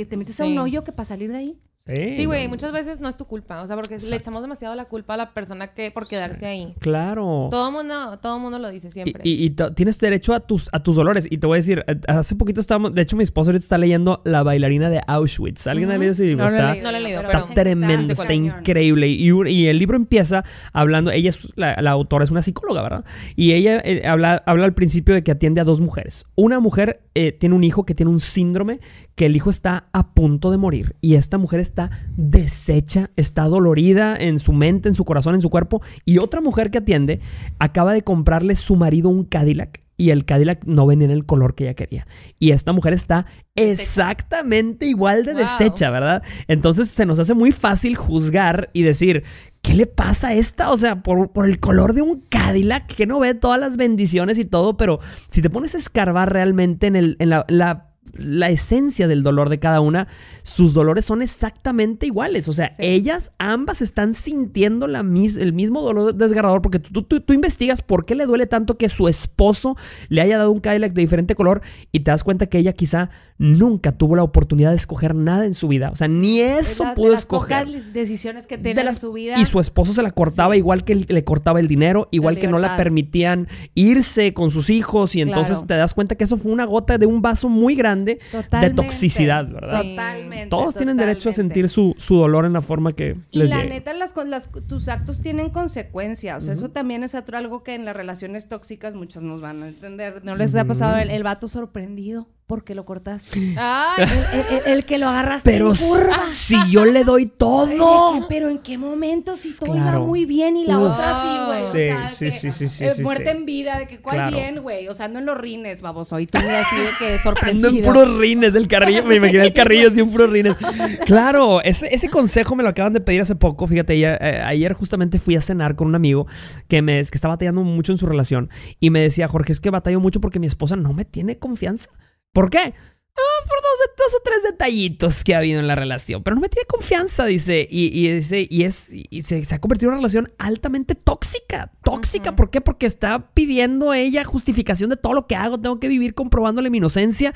te, metes a un hoyo que para salir de ahí. Sí, güey, muchas veces no es tu culpa, o sea, porque le echamos demasiado la culpa a la persona que por quedarse ahí. Claro. Todo mundo, todo mundo lo dice siempre. y- tienes derecho a tus, a tus dolores. Y te voy a decir, eh, hace poquito estábamos, de hecho mi esposo ahorita está leyendo La bailarina de Auschwitz. ¿Alguien ha leído ese libro? No lo he está No lo he leído, pero- está tremendo, está increíble. Y, el libro empieza hablando, ella es la, la autora, es una psicóloga, ¿verdad? Y ella eh, habla, habla al principio de que atiende a dos mujeres. Una mujer eh, tiene un hijo que tiene un síndrome, que el hijo está a punto de morir. Y esta mujer está deshecha, está dolorida en su mente, en su corazón, en su cuerpo. Y otra mujer que atiende acaba de comprarle su marido un Cadillac. Y el Cadillac no venía en el color que ella quería. Y esta mujer está exactamente igual de Wow. deshecha, ¿verdad? Entonces se nos hace muy fácil juzgar y decir, ¿qué le pasa a esta? O sea, por, por el color de un Cadillac, que no ve todas las bendiciones y todo, pero si te pones a escarbar realmente en, el, en la, la- la esencia del dolor de cada una, sus dolores son exactamente iguales. O sea, Sí. ellas ambas están sintiendo la mis- el mismo dolor desgarrador porque tú, tú- tú investigas por qué le duele tanto que su esposo le haya dado un Cadillac de diferente color y te das cuenta que ella quizá nunca tuvo la oportunidad de escoger nada en su vida. O sea, ni Es eso la- de pudo las escoger. pocas decisiones que De las- en su vida. Y su esposo se la cortaba Sí. igual que le cortaba el dinero, igual que no la permitían irse con sus hijos y entonces Claro. te das cuenta que eso fue una gota de un vaso muy grande de Totalmente. toxicidad, ¿verdad? Sí. Totalmente. Todos tienen derecho a sentir su, su dolor en la forma que Y les la llegue. neta, las, con- las- tus actos tienen consecuencias. O sea, eso también es otro algo que en las relaciones tóxicas muchas nos van a entender. ¿No les ha pasado el, el vato sorprendido porque lo cortaste? (laughs) Ay, El, el- el que lo agarraste Pero en curva. si yo le doy ¿de todo. qué? pero en qué momento si todo Claro. iba muy bien y la Uf. otra sí, güey. O Sí, sea, sí, que, sí, sí, sí, eh, sí, muerte sí. en vida, de que cuál Claro. bien, güey. O sea, no en los rines, baboso. Y tú así de que (laughs) Ando sorprendido. en puros rines del carrillo. Me imaginé el carrillo así en puros rines. Claro, ese, ese consejo me lo acaban de pedir hace poco. Fíjate, ayer, eh, ayer justamente fui a cenar con un amigo que, me, que está batallando mucho en su relación. Y me decía, Jorge, es que batallo mucho porque mi esposa no me tiene confianza. ¿Por qué? Ah, por dos, dos o tres detallitos que ha habido en la relación. Pero no me tiene confianza, dice. Y, y dice, y es, y se, se ha convertido en una relación altamente tóxica. Tóxica. ¿Por qué? Porque está pidiendo ella justificación de todo lo que hago. Tengo que vivir comprobándole mi inocencia.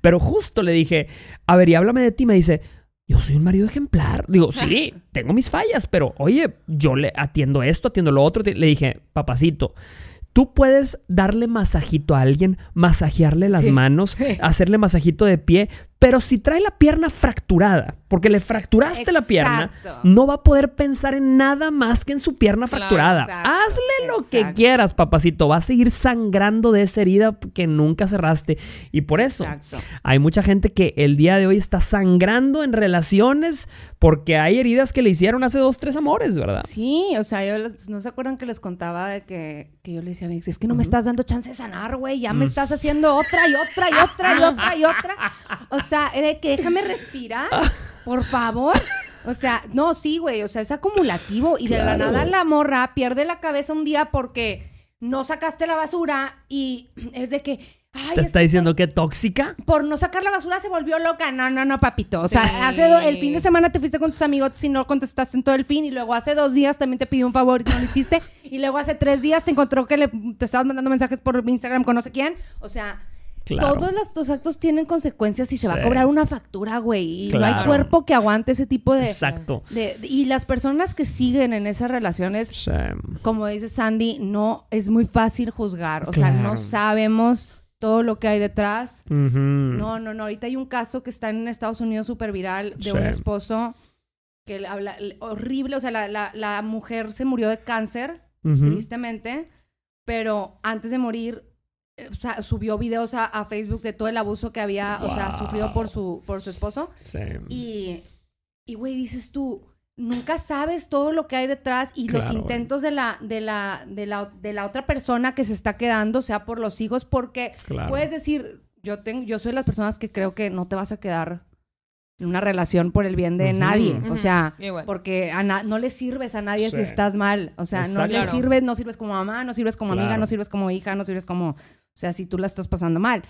Pero justo le dije, a ver, y háblame de ti. Me dice, yo soy un marido ejemplar. Digo, sí, (laughs) tengo mis fallas, pero oye, yo le atiendo esto, atiendo lo otro. Le dije, papacito, tú puedes darle masajito a alguien, masajearle las Sí. manos, hacerle masajito de pie, pero si trae la pierna fracturada, porque le fracturaste la pierna, no va a poder pensar en nada más que en su pierna fracturada. exacto, Hazle lo que quieras, papacito. Va a seguir sangrando de esa herida que nunca cerraste. Y por eso, hay mucha gente que el día de hoy está sangrando en relaciones porque hay heridas que le hicieron hace dos, tres amores, ¿verdad? Sí, o sea, yo les- no se acuerdan que les contaba de que, que yo le decía a mi ex, es que no me estás dando chance de sanar, güey, ya me Mm. estás haciendo otra y otra y otra y (laughs) otra y otra. O sea, era de que déjame respirar, por favor. O sea, no, sí, güey, o sea, es acumulativo y de la nada la morra pierde la cabeza un día porque no sacaste la basura y es de que, Ay, ¿Te es está diciendo que tóxica? por no sacar la basura se volvió loca. No, no, no, papito. O sea, Sí. hace el fin de semana te fuiste con tus amigos si no contestaste en todo el fin y luego hace dos días también te pidió un favor y no lo hiciste y luego hace tres días te encontró que le, te estabas mandando mensajes por Instagram con no sé quién. O sea, Claro. todos los, actos tienen consecuencias y se va a cobrar una factura, güey. Y no hay cuerpo que aguante ese tipo de... Exacto. de- y las personas que siguen en esas relaciones Sí. como dice Sandy, no es muy fácil juzgar. O sea, no sabemos todo lo que hay detrás. No, no, no. Ahorita hay un caso que está en Estados Unidos súper viral de un esposo que habla le- horrible. O sea, la, la- la mujer se murió de cáncer, tristemente, pero antes de morir. O sea, subió videos a, a Facebook de todo el abuso que había, o sea, sufrido por su, por su esposo. Sí. Y, y güey, dices tú, nunca sabes todo lo que hay detrás y los Claro, intentos de la, de, la, de, la, de la otra persona que se está quedando, sea por los hijos, porque Claro. puedes decir, yo, tengo, yo soy de las personas que creo que no te vas a quedar en una relación por el bien de nadie. O sea, Igual. porque a no le sirves a nadie si estás mal. O sea, no le sirves, no sirves como mamá, no sirves como amiga, no sirves como hija, no sirves como... O sea, si tú la estás pasando mal.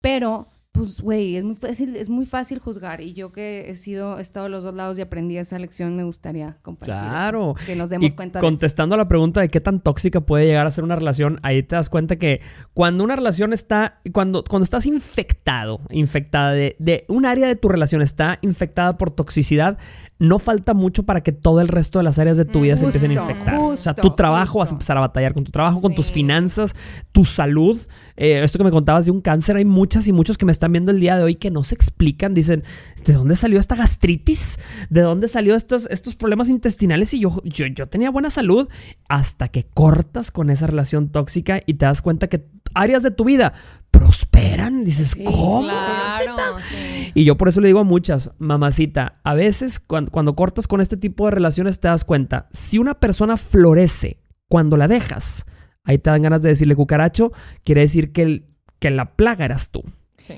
Pero, pues, güey, es muy fácil, es muy fácil juzgar. Y yo que he sido, he estado a los dos lados y aprendí esa lección, me gustaría compartir. eso, Claro. que nos Y demos cuenta de eso. contestando a la pregunta de qué tan tóxica puede llegar a ser una relación, ahí te das cuenta que cuando una relación está, cuando, cuando estás infectado, infectada de, de un área de tu relación está infectada por toxicidad, no falta mucho para que todo el resto de las áreas de tu vida se empiecen a Justo, infectar. o sea, justo, tu trabajo vas a justo. empezar a batallar con tu trabajo, con tus finanzas, tu salud. Eh, esto que me contabas de un cáncer, hay muchas y muchos que me están viendo el día de hoy que no se explican. Dicen, ¿de dónde salió esta gastritis? ¿De dónde salió estos, estos problemas intestinales? Y yo, yo, yo tenía buena salud hasta que cortas con esa relación tóxica y te das cuenta que áreas de tu vida prosperan. Dices, Sí, ¿cómo? Claro. sí. Y yo por eso le digo a muchas, mamacita, a veces cuando, cuando cortas con este tipo de relaciones te das cuenta, si una persona florece cuando la dejas, ahí te dan ganas de decirle cucaracho, quiere decir que, el- que la plaga eras tú. Sí.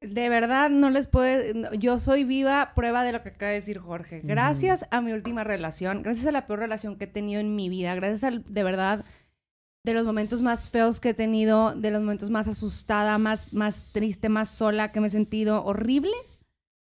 De verdad, no les puedo. Yo soy viva prueba de lo que acaba de decir Jorge. Gracias a mi última relación, gracias a la peor relación que he tenido en mi vida, gracias al, de verdad, de los momentos más feos que he tenido, de los momentos más asustada, más, más triste, más sola que me he sentido horrible,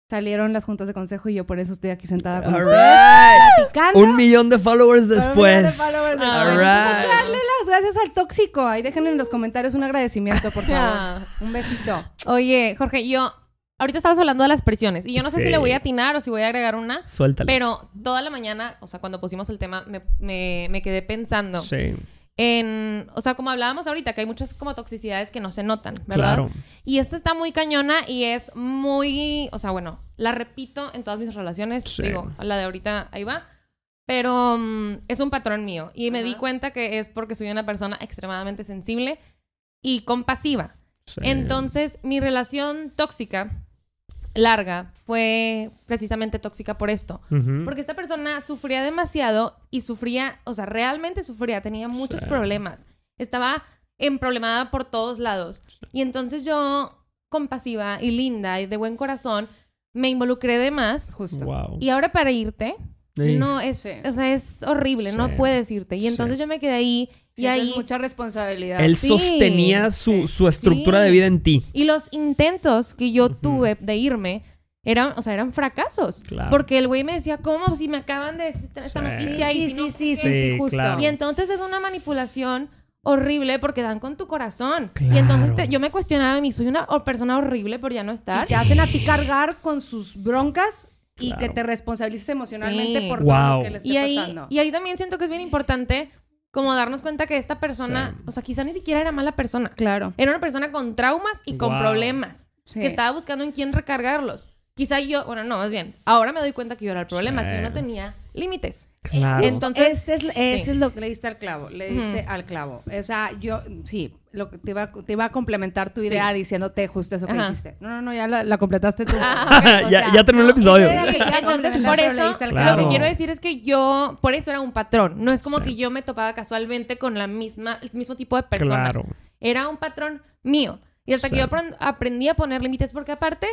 salieron las juntas de consejo y yo por eso estoy aquí sentada con ustedes, platicando. Un millón de followers Con un millón de después. followers después. All que right. darle las gracias al tóxico. Ahí déjenle en los comentarios un agradecimiento, por favor. (laughs) Ah. Un besito. Oye, Jorge, yo... Ahorita estabas hablando de las presiones y yo no sé Sí. si le voy a atinar o si voy a agregar una, Suéltale. pero toda la mañana, o sea, cuando pusimos el tema, me, me- me quedé pensando Sí, en, o sea, como hablábamos ahorita, que hay muchas como toxicidades que no se notan, ¿verdad? claro. Y esta está muy cañona y es muy, o sea, bueno, la repito en todas mis relaciones, Sí. digo, la de ahorita ahí va, pero mm, es un patrón mío y me di cuenta que es porque soy una persona extremadamente sensible y compasiva. Sí. Entonces, mi relación tóxica larga fue precisamente tóxica por esto. Porque esta persona sufría demasiado y sufría, o sea, realmente sufría, tenía muchos Sí. problemas. Estaba emproblemada por todos lados. Y entonces yo, compasiva y linda y de buen corazón, me involucré de más. Justo. Wow. Y ahora para irte, Sí. no es, Sí. o sea, es horrible, no puedes irte. Y entonces Sí. yo me quedé ahí y ahí mucha responsabilidad. Él Sí. sostenía su, su estructura Sí. de vida en ti. Y los intentos que yo Ujú. tuve de irme eran, o sea, eran fracasos. Claro. Porque el güey me decía, ¿cómo? Si me acaban de decir esta Sí. noticia y Sí, si sí, no sí, sí, qué". sí, Sí, justo. claro. Y entonces es una manipulación horrible porque dan con tu corazón. Y Claro. entonces te- yo me cuestionaba a mí, soy una persona horrible por ya no Y estar. te hacen a ti cargar con sus broncas y Claro. que te responsabilices emocionalmente Sí. por Wow. todo lo que le esté Y ahí, pasando. y ahí también siento que es bien importante como darnos cuenta que esta persona, Sí. o sea, quizá ni siquiera era mala persona. Claro. Era una persona con traumas y con Wow. problemas. Sí. que estaba buscando en quién recargarlos. Quizá yo, bueno, no, más bien, ahora me doy cuenta que yo era el problema, Sí. que yo no tenía límites. Claro. Entonces, Ese es, ese sí. es lo que le diste al clavo. Le diste al clavo. O sea, yo, sí, lo que te iba, te iba a complementar tu idea diciéndote justo eso que Ajá. dijiste. No, no, no, ya la, la completaste tú. (laughs) Ah, O ya, sea, ya terminó el episodio. que- ya entonces por eso Claro. lo que quiero decir es que yo, por eso era un patrón. No es como Sí. que yo me topaba casualmente con la misma, el mismo tipo de persona. Claro. Era un patrón mío. Y hasta que Sí. yo apren- aprendí a poner límites, porque aparte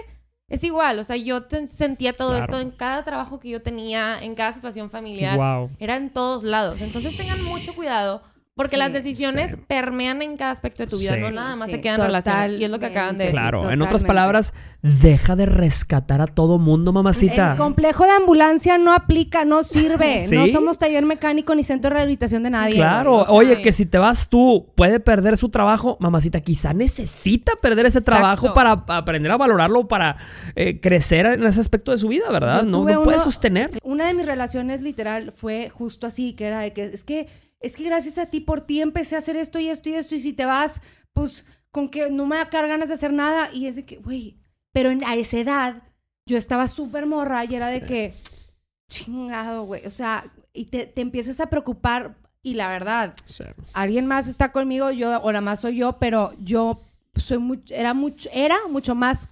es igual, o sea, yo sentía todo Claro. esto en cada trabajo que yo tenía, en cada situación familiar. Wow. Era en todos lados. Entonces tengan mucho cuidado Porque Sí, las decisiones sí. permean en cada aspecto de tu vida, Sí. no nada más Sí, se quedan en relaciones. Y es lo que acaban de decir. Claro, en otras palabras, deja de rescatar a todo mundo, mamacita. El complejo de ambulancia no aplica, no sirve. (laughs) ¿Sí? No somos taller mecánico ni centro de rehabilitación de nadie. Claro, oye, que si te vas tú, puede perder su trabajo, mamacita, quizá necesita perder ese Exacto. trabajo para aprender a valorarlo, para eh, crecer en ese aspecto de su vida, ¿verdad? Yo No, no puede sostener. Una de mis relaciones literal fue justo así, que era de que es que es que gracias a ti por ti empecé a hacer esto y esto y esto y si te vas, pues con que no me va a dar ganas de hacer nada y es de que, güey, pero en, a esa edad yo estaba súper morra y era de que chingado, güey, o sea, y te, te empiezas a preocupar y la verdad, alguien más está conmigo, yo o la más soy yo, pero yo soy mucho, era mucho, era mucho más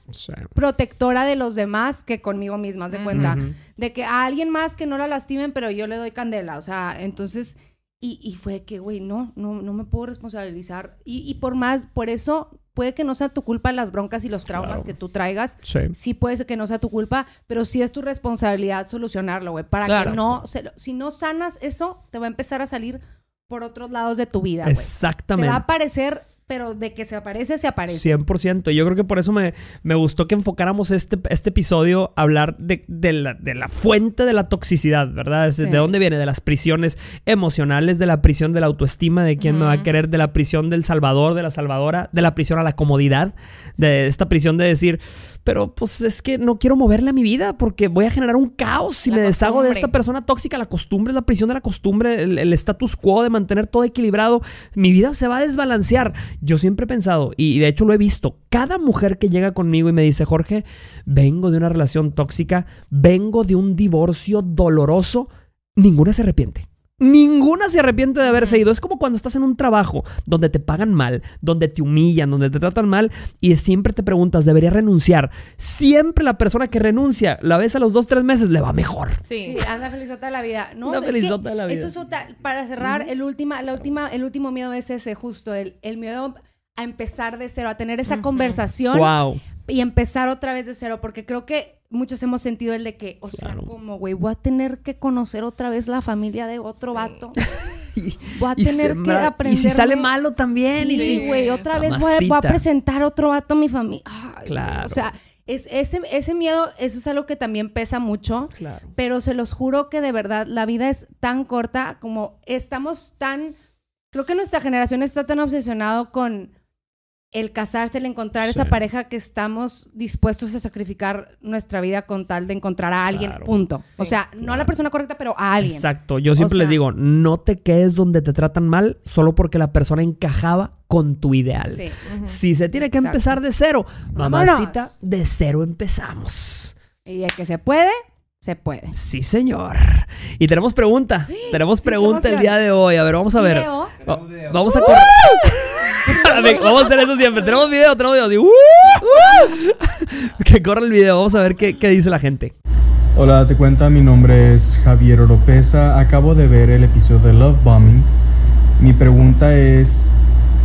protectora de los demás que conmigo misma, de Ujú. cuenta. De que a alguien más que no la lastimen, pero yo le doy candela. O sea, entonces, y, y fue que, güey, no, no, no me puedo responsabilizar. Y, y por más, por eso, puede que no sea tu culpa las broncas y los traumas Claro. que tú traigas. Sí. Sí puede ser que no sea tu culpa, pero sí es tu responsabilidad solucionarlo, güey. Para Claro. que no, se si no sanas eso, te va a empezar a salir por otros lados de tu vida, güey. Se Exactamente. va a aparecer, pero de que se aparece, se aparece. 100%. Yo creo que por eso me, me gustó que enfocáramos este, este episodio a hablar de, de la, de la fuente de la toxicidad, ¿verdad? Es- Sí. ¿De dónde viene? De las prisiones emocionales, de la prisión de la autoestima, de quién me va a querer, de la prisión del salvador, de la salvadora, de la prisión a la comodidad, de esta prisión de decir, pero pues es que no quiero moverle a mi vida porque voy a generar un caos si La me deshago de esta persona tóxica. La costumbre es la prisión de la costumbre, el, el status quo de mantener todo equilibrado. Mi vida se va a desbalancear. Yo siempre he pensado, y de hecho lo he visto, cada mujer que llega conmigo y me dice, Jorge, vengo de una relación tóxica, vengo de un divorcio doloroso, ninguna se arrepiente. Ninguna se arrepiente de haberse ido. Es como cuando estás en un trabajo donde te pagan mal, donde te humillan, donde te tratan mal y siempre te preguntas, ¿debería renunciar? Siempre la persona que renuncia, la ves a los dos, tres meses, le va mejor. Sí. Sí, anda felizota de la vida. No, que felizota de la vida. Eso es otra- para cerrar, el, última, la última, el último miedo es ese, justo, el, el miedo a empezar de cero, a tener esa conversación Wow. Y empezar otra vez de cero, porque creo que muchos hemos sentido el de que, o sea, Claro. como, güey, voy a tener que conocer otra vez la familia de otro Sí. vato. (laughs) Y, Voy a y tener que aprender. y si sale malo también. y Sí, güey, otra vez voy a, voy a Mamacita. presentar otro vato a mi familia. Ay, Claro. O sea, es, ese, ese miedo, eso es algo que también pesa mucho. Claro. Pero se los juro que de verdad la vida es tan corta como estamos tan... Creo que nuestra generación está tan obsesionado con el casarse, el encontrar esa pareja que estamos dispuestos a sacrificar nuestra vida con tal de encontrar a alguien, Claro. punto. o sea, no a la persona correcta, pero a alguien. Exacto. Yo siempre O les digo, no te quedes donde te tratan mal solo porque la persona encajaba con tu ideal. Sí. Si se tiene que Exacto. empezar de cero, Vámonos. mamacita, de cero empezamos. Y de que se puede, se puede. Sí, señor. Y tenemos pregunta. (gasps) tenemos Sí, pregunta el día de hoy. A ver, vamos a ver. Video. Va- vamos a correr. Ver, (laughs) (laughs) vamos a hacer eso siempre. Tenemos video, tenemos video. así, ¡uh! (laughs) que corre el video. Vamos a ver qué, qué dice la gente. Hola, te cuenta, mi nombre es Javier Oropesa. Acabo de ver el episodio de Love Bombing. Mi pregunta es,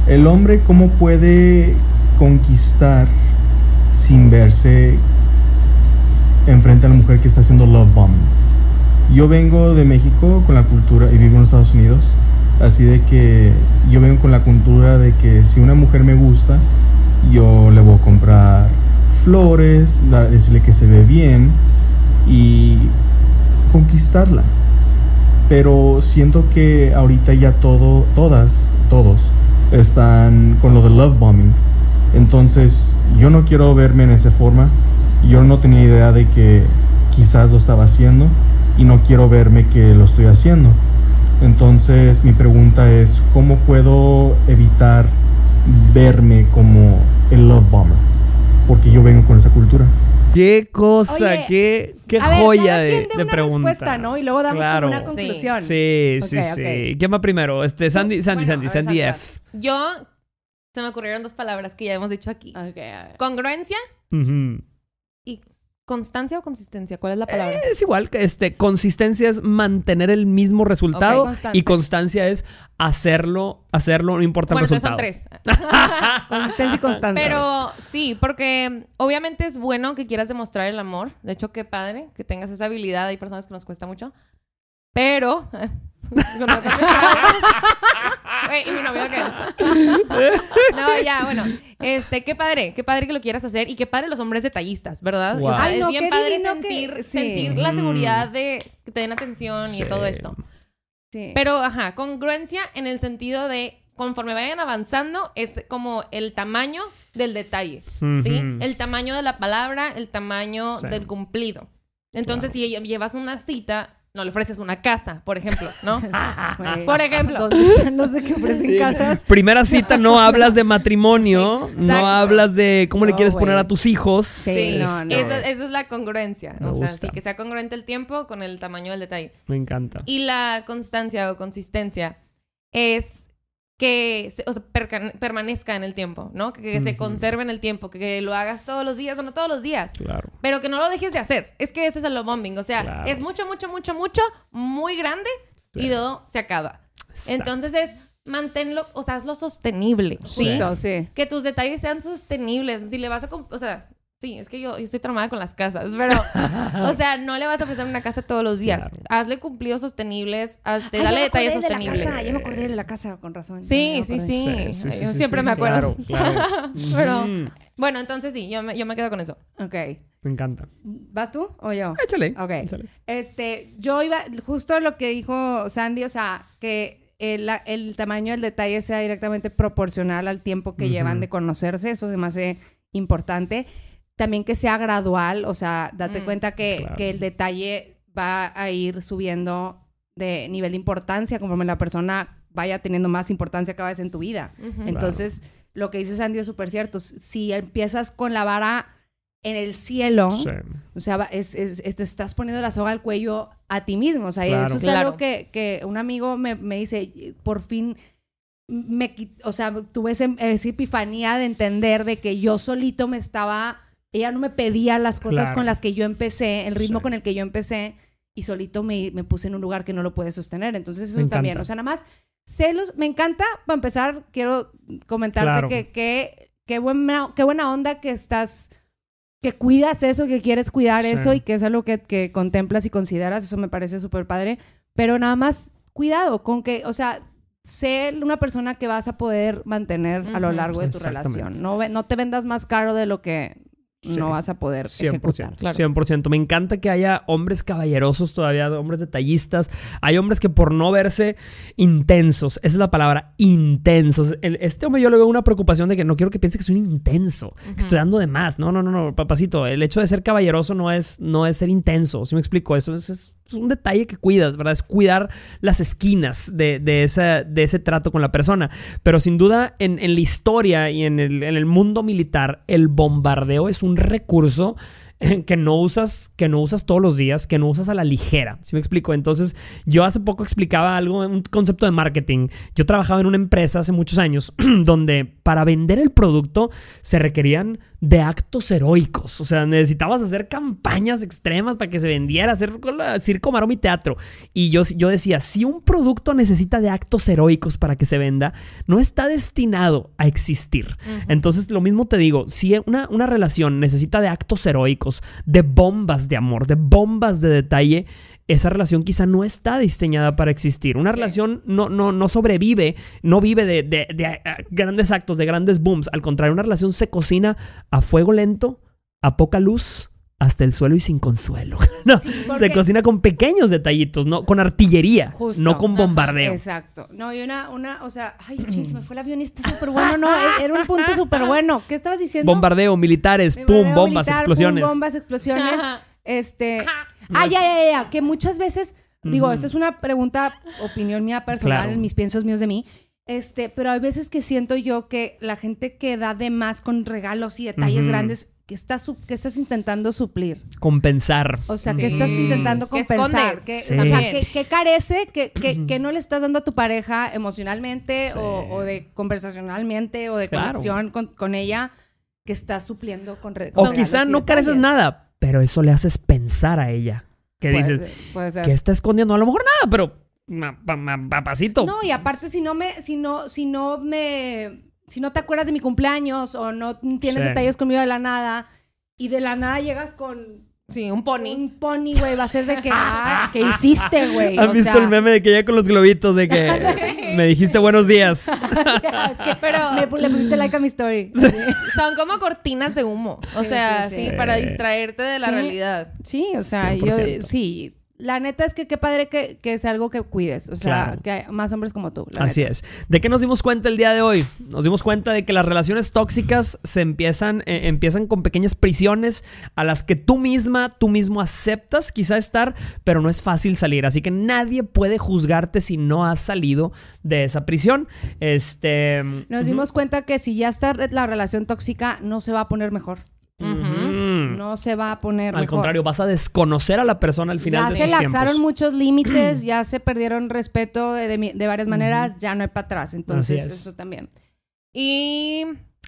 ¿el hombre cómo puede conquistar sin verse enfrente a la mujer que está haciendo love bombing? Yo vengo de México con la cultura y vivo en Estados Unidos. Así de que yo vengo con la cultura de que si una mujer me gusta, yo le voy a comprar flores, decirle que se ve bien y conquistarla. Pero siento que ahorita ya todo, todas, todos están con lo de love bombing. Entonces yo no quiero verme en esa forma. Yo no tenía idea de que quizás lo estaba haciendo y no quiero verme que lo estoy haciendo. Entonces mi pregunta es, ¿cómo puedo evitar verme como el love bomber? Porque yo vengo con esa cultura. Qué cosa, Oye, qué, qué A ver, joya cada de, quien dé de una pregunta. respuesta, ¿no? Y luego damos Claro. como una conclusión. Sí, sí, sí. ok. ¿Quién va primero? Este, Sandy, Sandy, Bueno, Sandy, ver, Sandy. F. Yo, se me ocurrieron dos palabras que ya hemos dicho aquí. Ok, a ver. Congruencia constancia o consistencia. ¿Cuál es la palabra? Es igual, que este, consistencia es mantener el mismo resultado y constancia es hacerlo, hacerlo, no importa bueno, el resultado. son tres. (laughs) Consistencia y constancia. Pero sí, porque obviamente es bueno que quieras demostrar el amor. De hecho, qué padre que tengas esa habilidad. Hay personas que nos cuesta mucho. Pero... (laughs) con lo que me- Güey, ¿y mi novio qué? No, ya, bueno. Este, qué padre, qué padre que lo quieras hacer y qué padre los hombres detallistas, ¿verdad? Wow. O sea, Ay, no, es bien padre que- sentir, sí. sentir la Mm. seguridad de que te den atención y todo esto. Sí. Pero, ajá, congruencia en el sentido de conforme vayan avanzando, es como el tamaño del detalle, ¿sí? El tamaño de la palabra, el tamaño Sí. del cumplido. Entonces, si llevas una cita, no le ofreces una casa, por ejemplo, ¿no? (laughs) Por ejemplo. ¿Dónde están los de que ofrecen casas? Primera cita no (laughs) hablas de matrimonio, Exacto. no hablas de cómo le quieres poner a tus hijos. Sí, no, no. Esa, esa es la congruencia. Me o sea, gusta. sí, que sea congruente el tiempo con el tamaño del detalle. Me encanta. Y la constancia o consistencia es que se- o sea, perca- permanezca en el tiempo, ¿no? Que, que se conserve en el tiempo, que, que lo hagas todos los días o no todos los días. Claro. Pero que no lo dejes de hacer. Es que ese es el bombing. O sea, Claro. es mucho, mucho, mucho, mucho, muy grande Sí. y luego se acaba. Entonces es manténlo, o sea, hazlo sostenible. ¿sí? Justo, sí. Que tus detalles sean sostenibles. Si le vas a... O sea, sí, es que yo, yo estoy traumada con las casas, pero... o sea, no le vas a ofrecer una casa todos los días. Claro. Hazle cumplidos sostenibles, hazte, Ay, ya dale me detalles acordé de la sostenibles. casa, ya me acordé de la casa, con razón. Sí, sí, sí. Yo siempre sí, me acuerdo. Claro, claro. (laughs) Pero- Ujú. Bueno, entonces sí, yo me, yo me quedo con eso. Ok. Me encanta. ¿Vas tú o yo? Échale. Ok. échale. Este, yo iba, justo lo que dijo Sandy, o sea, que el, tamaño del detalle sea directamente proporcional al tiempo que llevan de conocerse, eso se me hace importante. También que sea gradual, o sea, date Mm. cuenta que, Claro. que el detalle va a ir subiendo de nivel de importancia conforme la persona vaya teniendo más importancia cada vez en tu vida. Entonces, lo que dice Sandy es súper cierto. Si empiezas con la vara en el cielo, Sí. o sea, va- es, es- es- te estás poniendo la soga al cuello a ti mismo. O sea, Claro. eso es Claro. algo que, que un amigo me, me dice, por fin, me, o sea, tuve ese- esa epifanía de entender de que yo solito me estaba, ella no me pedía las cosas Claro. con las que yo empecé, el ritmo Sí. con el que yo empecé, y solito me, me puse en un lugar que no lo puede sostener. Entonces, eso Me también, encanta. o sea, nada más, celos, me encanta, para empezar, quiero comentarte Claro. que, que, qué buena, qué buena onda que estás que cuidas eso, que quieres cuidar Sí. eso y que es algo que, que contemplas y consideras, eso me parece súper padre. Pero nada más cuidado con que, o sea, sé una persona que vas a poder mantener a lo largo de tu relación. No, no te vendas más caro de lo que Sí. no vas a poder 100%. ejecutar. Claro. 100%. Me encanta que haya hombres caballerosos todavía, hombres detallistas. Hay hombres que por no verse intensos, esa es la palabra, intensos. El- este hombre yo le veo una preocupación de que no quiero que piense que soy un intenso, que estoy dando de más. No, no, no, no, papacito. El hecho de ser caballeroso no es, no es ser intenso. ¿Sí me explico? Eso es, es- es un detalle que cuidas, ¿verdad? Es cuidar las esquinas de, de, esa- de ese trato con la persona. Pero sin duda, en, en la historia y en el, en el mundo militar, el bombardeo es un recurso (laughs) que no usas, que no usas todos los días, que no usas a la ligera. ¿Sí me explico? Entonces, yo hace poco explicaba algo, un concepto de marketing. Yo trabajaba en una empresa hace muchos años (clears throat) donde para vender el producto se requerían de actos heroicos. O sea, necesitabas hacer campañas extremas para que se vendiera, hacer circo, maroma y teatro. Y yo, yo decía, si un producto necesita de actos heroicos para que se venda, no está destinado a existir. Entonces, lo mismo te digo, si una, una relación necesita de actos heroicos, de bombas de amor, de bombas de detalle, esa relación quizá no está diseñada para existir. Una Sí. relación no, no, no sobrevive, no vive de, de- de, eh, grandes actos, de grandes booms. Al contrario, una relación se cocina a fuego lento, a poca luz, hasta el suelo y sin consuelo. (laughs) No, Sí, se cocina con pequeños detallitos, no con artillería, Justo. no con Ajá, bombardeo. Exacto. No, y una, una, o sea, ay, ching, se me fue el avión y está súper bueno, no, (laughs) era un punto súper bueno. ¿Qué estabas diciendo? Bombardeo, militares, Bombardeo pum, bombas, militar, pum, explosiones. bombas, explosiones. Ajá. Este. Ajá. Ah, ya, ya, ya. Que muchas veces, digo, esta es una pregunta, opinión mía personal, Claro. mis piensos míos de mí. Este, pero hay veces que siento yo que la gente que da de más con regalos y detalles grandes, que estás, que estás intentando suplir. Compensar. O sea, Sí. que estás intentando ¿Qué compensar. Que, Sí. O sea, que, que carece, que, que, que no le estás dando a tu pareja emocionalmente Sí. o, o de conversacionalmente o de Claro. conexión con, con ella, que estás supliendo con re- O quizá no careces nada, pero eso le haces pensar a ella. Que Puede dices, ser, puede ser. que está escondiendo? A lo mejor nada, pero ma- pa- ma- papacito. No, y aparte si no me, si no, si no me, si no te acuerdas de mi cumpleaños o no tienes Sí. detalles conmigo de la nada y de la nada llegas con Sí, un pony. Un pony, güey, va a ser de que, (laughs) ah, ¿qué hiciste, güey? ¿Han O visto sea, el meme de que ella con los globitos de que (laughs) me dijiste buenos días? (laughs) es que Pero- me le pusiste like a mi story. Son como cortinas de humo. O Sí, sea, sí, sí, sí. para distraerte de la Sí. realidad. Sí, o sea, yo 100%. sí. La neta es que qué padre que, que es algo que cuides. O sea, Claro. que hay más hombres como tú. la Así neta. es. ¿De qué nos dimos cuenta el día de hoy? Nos dimos cuenta de que las relaciones tóxicas se empiezan, eh, empiezan con pequeñas prisiones a las que tú misma, tú mismo aceptas quizá estar, pero no es fácil salir. Así que nadie puede juzgarte si no has salido de esa prisión. Este. Nos dimos cuenta que si ya está la relación tóxica, no se va a poner mejor. No se va a poner Al mejor. contrario, vas a desconocer a la persona al final ya de se laxaron muchos límites, (clears throat) ya se perdieron respeto de, de mi- de varias maneras, ya no hay para atrás. Entonces, es. eso también. Y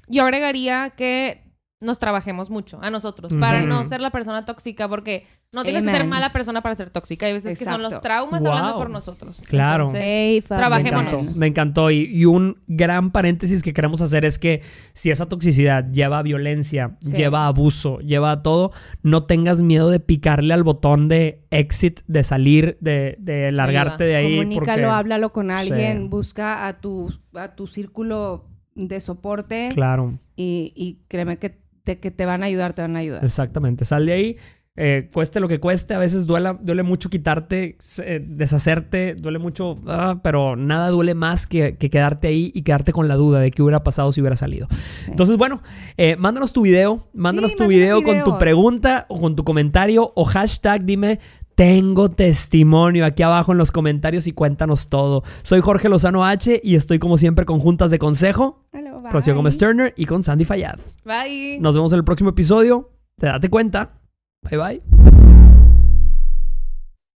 yo agregaría que nos trabajemos mucho a nosotros para no ser la persona tóxica porque no tienes que ser mala persona para ser tóxica. Hay veces que son los traumas Wow. hablando por nosotros. Claro. Entonces, Ey, fuck. Me Trabajémonos. encantó, me encantó. Y, y un gran paréntesis que queremos hacer es que si esa toxicidad lleva a violencia, Sí. lleva a abuso, lleva a todo, no tengas miedo de picarle al botón de exit, de salir, de, de largarte de ahí. Comunícalo, porque- háblalo con alguien, Sí. busca a tu, a tu círculo de soporte Claro, y, y créeme que te, que te van a ayudar, te van a ayudar. exactamente. Sal de ahí. eh, cueste lo que cueste, a veces duela, duele mucho quitarte, eh, deshacerte, duele mucho, ah, pero nada duele más que, que quedarte ahí y quedarte con la duda de qué hubiera pasado si hubiera salido. Sí. Entonces, bueno, eh, mándanos tu video, mándanos Sí, tu mándanos video con tu pregunta o con tu comentario o hashtag dime tengo testimonio aquí abajo en los comentarios y cuéntanos todo. Soy Jorge Lozano H y estoy como siempre con Juntas de Consejo, Hello. Rocío Gómez Turner y con Sandy Fayad. Bye. Nos vemos en el próximo episodio. Te date cuenta. Bye bye.